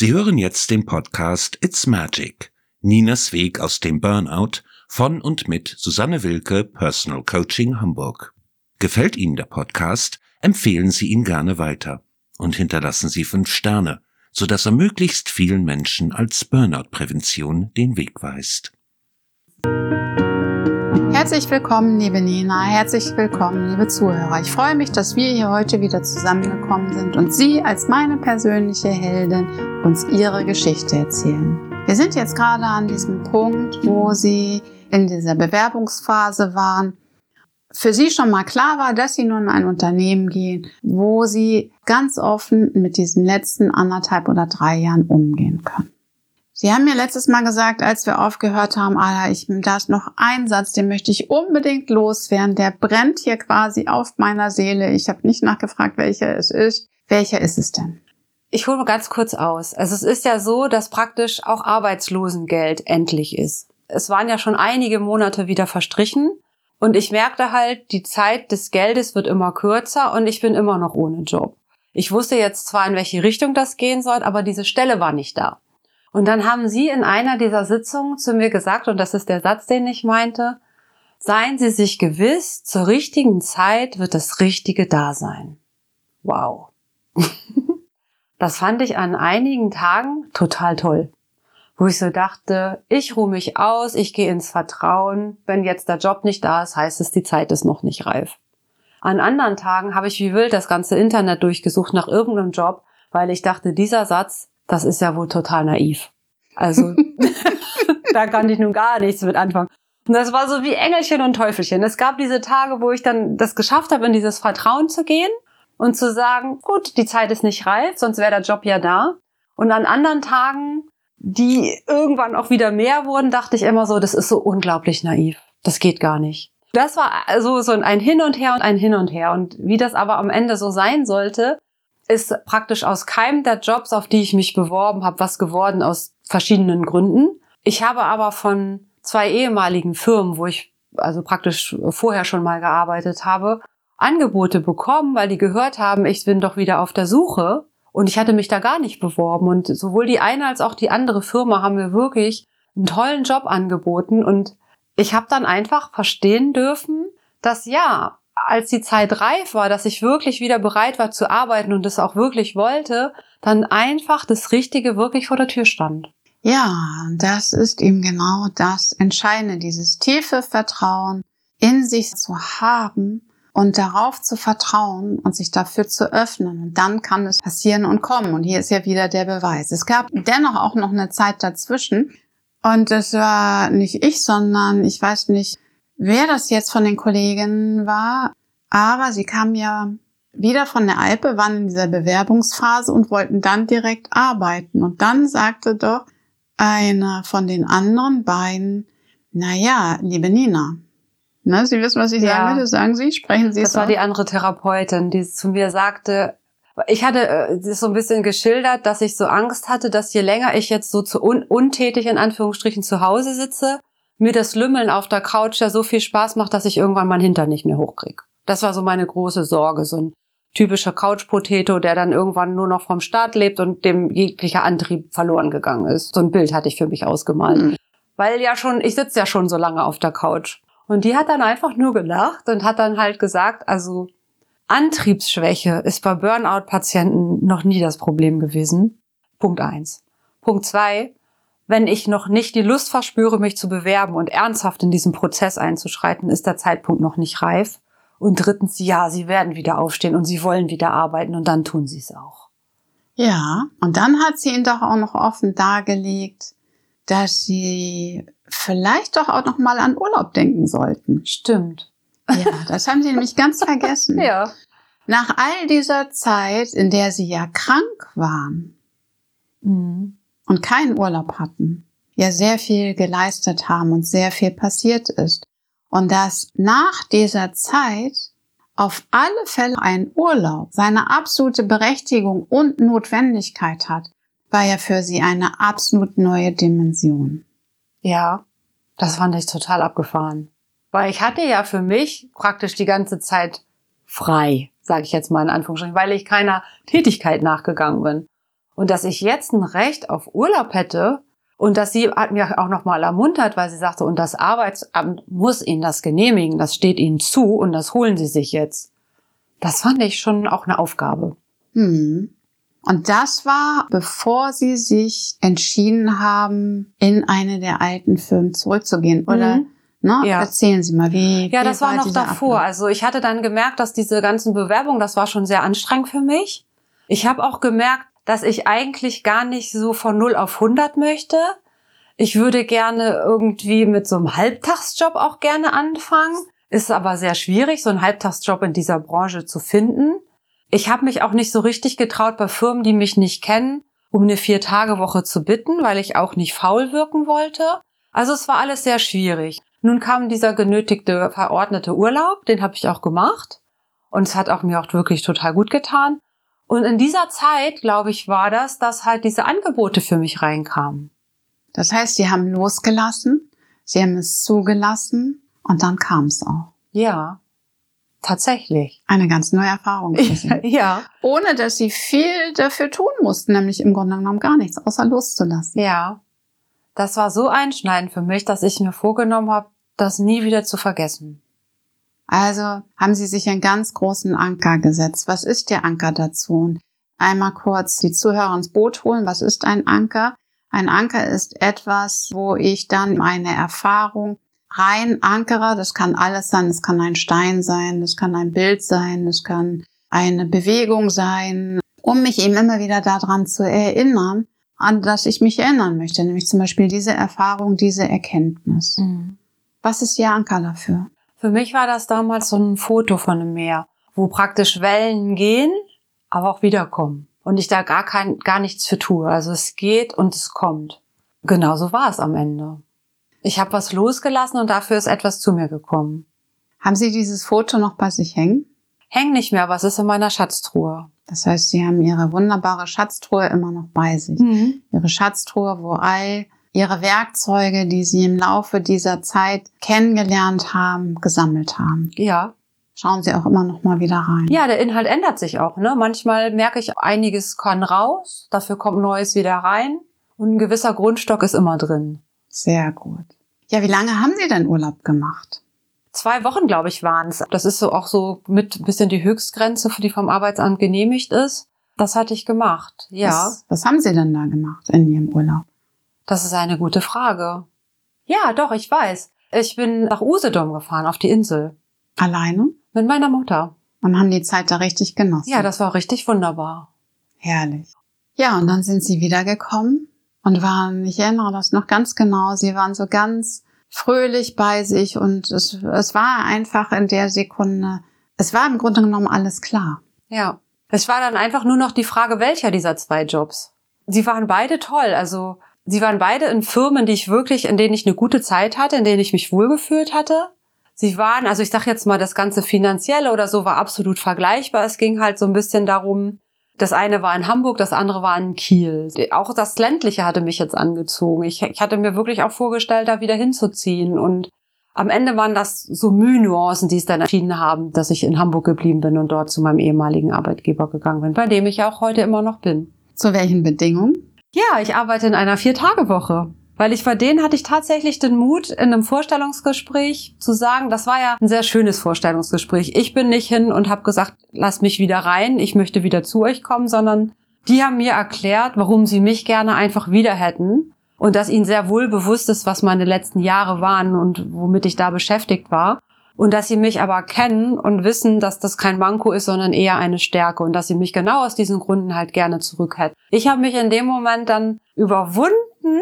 Sie hören jetzt den Podcast It's Magic. Ninas Weg aus dem Burnout von und mit Susanne Wilke, Personal Coaching Hamburg. Gefällt Ihnen der Podcast? Empfehlen Sie ihn gerne weiter und hinterlassen Sie fünf Sterne, sodass er möglichst vielen Menschen als Burnout-Prävention den Weg weist. Herzlich willkommen, liebe Nina. Herzlich willkommen, liebe Zuhörer. Ich freue mich, dass wir hier heute wieder zusammengekommen sind und Sie als meine persönliche Heldin uns Ihre Geschichte erzählen. Wir sind jetzt gerade an diesem Punkt, wo Sie in dieser Bewerbungsphase waren. Für Sie schon mal klar war, dass Sie nun in ein Unternehmen gehen, wo Sie ganz offen mit diesen letzten anderthalb oder drei Jahren umgehen können. Sie haben mir letztes Mal gesagt, als wir aufgehört haben, Ala, ich, da ist noch ein Satz, den möchte ich unbedingt loswerden. Der brennt hier quasi auf meiner Seele. Ich habe nicht nachgefragt, welcher es ist. Welcher ist es denn? Ich hole mal ganz kurz aus. Also es ist ja so, dass praktisch auch Arbeitslosengeld endlich ist. Es waren ja schon einige Monate wieder verstrichen und ich merkte halt, die Zeit des Geldes wird immer kürzer und ich bin immer noch ohne Job. Ich wusste jetzt zwar, in welche Richtung das gehen soll, aber diese Stelle war nicht da. Und dann haben Sie in einer dieser Sitzungen zu mir gesagt, und das ist der Satz, den ich meinte, seien Sie sich gewiss, zur richtigen Zeit wird das Richtige da sein. Wow. das fand ich an einigen Tagen total toll. Wo ich so dachte, ich ruhe mich aus, ich gehe ins Vertrauen. Wenn jetzt der Job nicht da ist, heißt es, die Zeit ist noch nicht reif. An anderen Tagen habe ich wie wild das ganze Internet durchgesucht nach irgendeinem Job, weil ich dachte, dieser Satz das ist ja wohl total naiv. Also da kann ich nun gar nichts mit anfangen. Und das war so wie Engelchen und Teufelchen. Es gab diese Tage, wo ich dann das geschafft habe, in dieses Vertrauen zu gehen und zu sagen, gut, die Zeit ist nicht reif, sonst wäre der Job ja da. Und an anderen Tagen, die irgendwann auch wieder mehr wurden, dachte ich immer so, das ist so unglaublich naiv. Das geht gar nicht. Das war also so ein Hin und Her und ein Hin und Her. Und wie das aber am Ende so sein sollte, ist praktisch aus keinem der Jobs, auf die ich mich beworben habe, was geworden aus verschiedenen Gründen. Ich habe aber von zwei ehemaligen Firmen, wo ich also praktisch vorher schon mal gearbeitet habe, Angebote bekommen, weil die gehört haben, ich bin doch wieder auf der Suche. Und ich hatte mich da gar nicht beworben. Und sowohl die eine als auch die andere Firma haben mir wirklich einen tollen Job angeboten. Und ich habe dann einfach verstehen dürfen, dass ja, als die Zeit reif war, dass ich wirklich wieder bereit war zu arbeiten und es auch wirklich wollte, dann einfach das Richtige wirklich vor der Tür stand. Ja, das ist eben genau das Entscheidende, dieses tiefe Vertrauen in sich zu haben und darauf zu vertrauen und sich dafür zu öffnen. Und dann kann es passieren und kommen. Und hier ist ja wieder der Beweis. Es gab dennoch auch noch eine Zeit dazwischen. Und es war nicht ich, sondern ich weiß nicht, wer das jetzt von den Kollegen war, aber sie kamen ja wieder von der Alpe, waren in dieser Bewerbungsphase und wollten dann direkt arbeiten. Und dann sagte doch einer von den anderen beiden, na ja, liebe Nina, ne, Sie wissen, was ich ja. sagen will, sagen Sie, sprechen Sie Das war auch. die andere Therapeutin, die zu mir sagte, ich hatte äh, das so ein bisschen geschildert, dass ich so Angst hatte, dass je länger ich jetzt so zu un untätig in Anführungsstrichen zu Hause sitze, mir das Lümmeln auf der Couch ja so viel Spaß macht, dass ich irgendwann mein Hintern nicht mehr hochkriege. Das war so meine große Sorge, so ein typischer Couch-Potato, der dann irgendwann nur noch vom Start lebt und dem jeglicher Antrieb verloren gegangen ist. So ein Bild hatte ich für mich ausgemalt. Mhm. Weil ja schon, ich sitze ja schon so lange auf der Couch. Und die hat dann einfach nur gelacht und hat dann halt gesagt, also Antriebsschwäche ist bei Burnout-Patienten noch nie das Problem gewesen. Punkt eins. Punkt zwei, wenn ich noch nicht die Lust verspüre, mich zu bewerben und ernsthaft in diesen Prozess einzuschreiten, ist der Zeitpunkt noch nicht reif. Und drittens, ja, sie werden wieder aufstehen und sie wollen wieder arbeiten und dann tun sie es auch. Ja, und dann hat sie ihn doch auch noch offen dargelegt, dass sie vielleicht doch auch noch mal an Urlaub denken sollten. Stimmt. Ja, das haben sie nämlich ganz vergessen. Ja. Nach all dieser Zeit, in der sie ja krank waren, mhm und keinen Urlaub hatten, ja sehr viel geleistet haben und sehr viel passiert ist. Und dass nach dieser Zeit auf alle Fälle ein Urlaub seine absolute Berechtigung und Notwendigkeit hat, war ja für sie eine absolut neue Dimension. Ja, das fand ich total abgefahren. Weil ich hatte ja für mich praktisch die ganze Zeit frei, sage ich jetzt mal in Anführungsstrichen, weil ich keiner Tätigkeit nachgegangen bin. Und dass ich jetzt ein Recht auf Urlaub hätte und dass sie hat mir auch nochmal ermuntert, weil sie sagte, und das Arbeitsamt muss Ihnen das genehmigen, das steht Ihnen zu und das holen Sie sich jetzt. Das fand ich schon auch eine Aufgabe. Hm. Und das war, bevor Sie sich entschieden haben, in eine der alten Firmen zurückzugehen, oder? Mhm. Ne? Ja. Erzählen Sie mal, wie. Ja, wie das war noch davor. Ablauf? Also ich hatte dann gemerkt, dass diese ganzen Bewerbungen, das war schon sehr anstrengend für mich. Ich habe auch gemerkt, dass ich eigentlich gar nicht so von 0 auf 100 möchte. Ich würde gerne irgendwie mit so einem Halbtagsjob auch gerne anfangen. Ist aber sehr schwierig, so einen Halbtagsjob in dieser Branche zu finden. Ich habe mich auch nicht so richtig getraut, bei Firmen, die mich nicht kennen, um eine Vier-Tage-Woche zu bitten, weil ich auch nicht faul wirken wollte. Also es war alles sehr schwierig. Nun kam dieser genötigte verordnete Urlaub, den habe ich auch gemacht. Und es hat auch mir auch wirklich total gut getan. Und in dieser Zeit, glaube ich, war das, dass halt diese Angebote für mich reinkamen. Das heißt, Sie haben losgelassen, Sie haben es zugelassen und dann kam es auch. Ja, tatsächlich. Eine ganz neue Erfahrung. Ja, Ohne dass Sie viel dafür tun mussten, nämlich im Grunde genommen gar nichts, außer loszulassen. ja. Das war so einschneidend für mich, dass ich mir vorgenommen habe, das nie wieder zu vergessen. Also haben Sie sich einen ganz großen Anker gesetzt. Was ist der Anker dazu? Und einmal kurz die Zuhörer ins Boot holen. Was ist ein Anker? Ein Anker ist etwas, wo ich dann meine Erfahrung rein ankere. Das kann alles sein. Das kann ein Stein sein, das kann ein Bild sein, das kann eine Bewegung sein, um mich eben immer wieder daran zu erinnern, an das ich mich erinnern möchte. Nämlich zum Beispiel diese Erfahrung, diese Erkenntnis. Was ist Ihr Anker dafür? Für mich war das damals so ein Foto von einem Meer, wo praktisch Wellen gehen, aber auch wiederkommen. Und ich da gar kein, gar nichts für tue. Also es geht und es kommt. Genau so war es am Ende. Ich habe was losgelassen und dafür ist etwas zu mir gekommen. Haben Sie dieses Foto noch bei sich hängen? Häng nicht mehr, aber es ist in meiner Schatztruhe. Das heißt, Sie haben Ihre wunderbare Schatztruhe immer noch bei sich. Ihre Schatztruhe, wo all Ihre Werkzeuge, die Sie im Laufe dieser Zeit kennengelernt haben, gesammelt haben. Ja. Schauen Sie auch immer noch mal wieder rein. Ja, der Inhalt ändert sich auch. Ne? Manchmal merke ich, einiges kann raus, dafür kommt Neues wieder rein. Und ein gewisser Grundstock ist immer drin. Sehr gut. Ja, wie lange haben Sie denn Urlaub gemacht? Zwei Wochen, glaube ich, waren es. Das ist so auch so mit ein bisschen die Höchstgrenze, die vom Arbeitsamt genehmigt ist. Das hatte ich gemacht. Ja, Was, was haben Sie denn da gemacht in Ihrem Urlaub? das ist eine gute Frage. Ja, doch, ich weiß. Ich bin nach Usedom gefahren, auf die Insel. Alleine? Mit meiner Mutter. Und haben die Zeit da richtig genossen? Ja, das war richtig wunderbar. Herrlich. Ja, und dann sind sie wiedergekommen und waren, ich erinnere das noch ganz genau, sie waren so ganz fröhlich bei sich und es, es war einfach in der Sekunde, es war im Grunde genommen alles klar. Ja. Es war dann einfach nur noch die Frage, welcher dieser zwei Jobs. Sie waren beide toll. Also, sie waren beide in Firmen, die ich wirklich, in denen ich eine gute Zeit hatte, in denen ich mich wohlgefühlt hatte. Sie waren, also ich sag jetzt mal, das ganze Finanzielle oder so war absolut vergleichbar. Es ging halt so ein bisschen darum, das eine war in Hamburg, das andere war in Kiel. Auch das Ländliche hatte mich jetzt angezogen. Ich, ich hatte mir wirklich auch vorgestellt, da wieder hinzuziehen. Und am Ende waren das so Mühnuancen, die es dann entschieden haben, dass ich in Hamburg geblieben bin und dort zu meinem ehemaligen Arbeitgeber gegangen bin, bei dem ich auch heute immer noch bin. Zu welchen Bedingungen? Ja, ich arbeite in einer Vier-Tage-Woche. Weil ich bei denen hatte ich tatsächlich den Mut, in einem Vorstellungsgespräch zu sagen, das war ja ein sehr schönes Vorstellungsgespräch. Ich bin nicht hin und habe gesagt, lasst mich wieder rein, ich möchte wieder zu euch kommen, sondern die haben mir erklärt, warum sie mich gerne einfach wieder hätten und dass ihnen sehr wohl bewusst ist, was meine letzten Jahre waren und womit ich da beschäftigt war. Und dass sie mich aber kennen und wissen, dass das kein Manko ist, sondern eher eine Stärke und dass sie mich genau aus diesen Gründen halt gerne zurück hätten. Ich habe mich in dem Moment dann überwunden,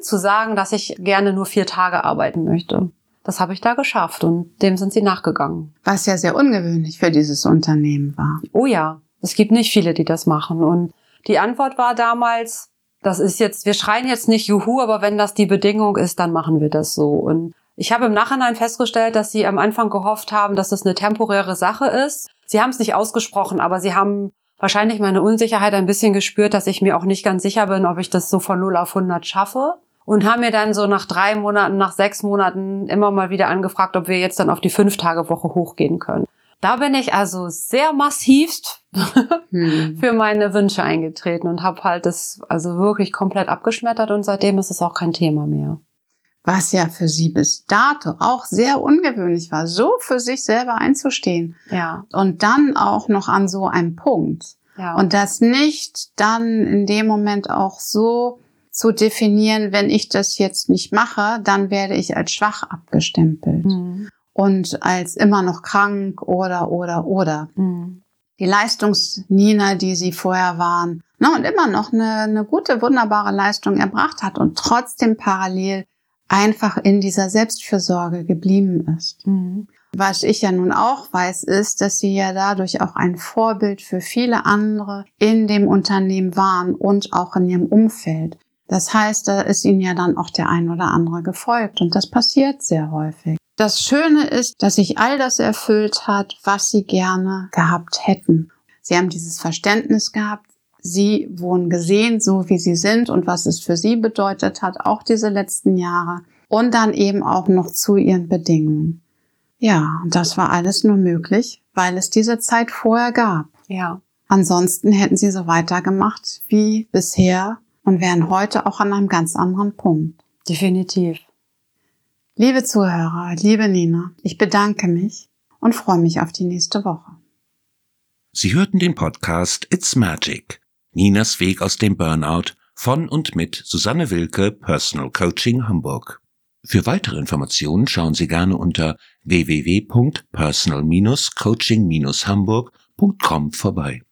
zu sagen, dass ich gerne nur vier Tage arbeiten möchte. Das habe ich da geschafft und dem sind sie nachgegangen. Was ja sehr ungewöhnlich für dieses Unternehmen war. Oh ja, es gibt nicht viele, die das machen. Und die Antwort war damals, das ist jetzt, wir schreien jetzt nicht Juhu, aber wenn das die Bedingung ist, dann machen wir das so. Und ich habe im Nachhinein festgestellt, dass sie am Anfang gehofft haben, dass das eine temporäre Sache ist. Sie haben es nicht ausgesprochen, aber sie haben wahrscheinlich meine Unsicherheit ein bisschen gespürt, dass ich mir auch nicht ganz sicher bin, ob ich das so von 0 auf 100 schaffe. Und haben mir dann so nach drei Monaten, nach sechs Monaten immer mal wieder angefragt, ob wir jetzt dann auf die Fünf-Tage-Woche hochgehen können. Da bin ich also sehr massivst Hm. für meine Wünsche eingetreten und habe halt das also wirklich komplett abgeschmettert und seitdem ist es auch kein Thema mehr. Was ja für sie bis dato auch sehr ungewöhnlich war, so für sich selber einzustehen. Ja, Und dann auch noch an so einem Punkt. ja. Und das nicht dann in dem Moment auch so zu definieren, wenn ich das jetzt nicht mache, dann werde ich als schwach abgestempelt Mhm. und als immer noch krank oder, oder, oder. Mhm. Die Leistungsnina, die sie vorher waren, ne, und immer noch eine, eine gute, wunderbare Leistung erbracht hat und trotzdem parallel einfach in dieser Selbstfürsorge geblieben ist. Mhm. Was ich ja nun auch weiß, ist, dass sie ja dadurch auch ein Vorbild für viele andere in dem Unternehmen waren und auch in ihrem Umfeld. Das heißt, da ist ihnen ja dann auch der ein oder andere gefolgt und das passiert sehr häufig. Das Schöne ist, dass sich all das erfüllt hat, was sie gerne gehabt hätten. Sie haben dieses Verständnis gehabt. Sie wurden gesehen, so wie sie sind und was es für sie bedeutet hat, auch diese letzten Jahre. Und dann eben auch noch zu ihren Bedingungen. Ja, das war alles nur möglich, weil es diese Zeit vorher gab. Ja, Ansonsten hätten sie so weitergemacht wie bisher und wären heute auch an einem ganz anderen Punkt. definitiv. Liebe Zuhörer, liebe Nina, ich bedanke mich und freue mich auf die nächste Woche. Sie hörten den Podcast It's Magic. Ninas Weg aus dem Burnout von und mit Susanne Wilke, Personal Coaching Hamburg. Für weitere Informationen schauen Sie gerne unter www.personal-coaching-hamburg.com vorbei.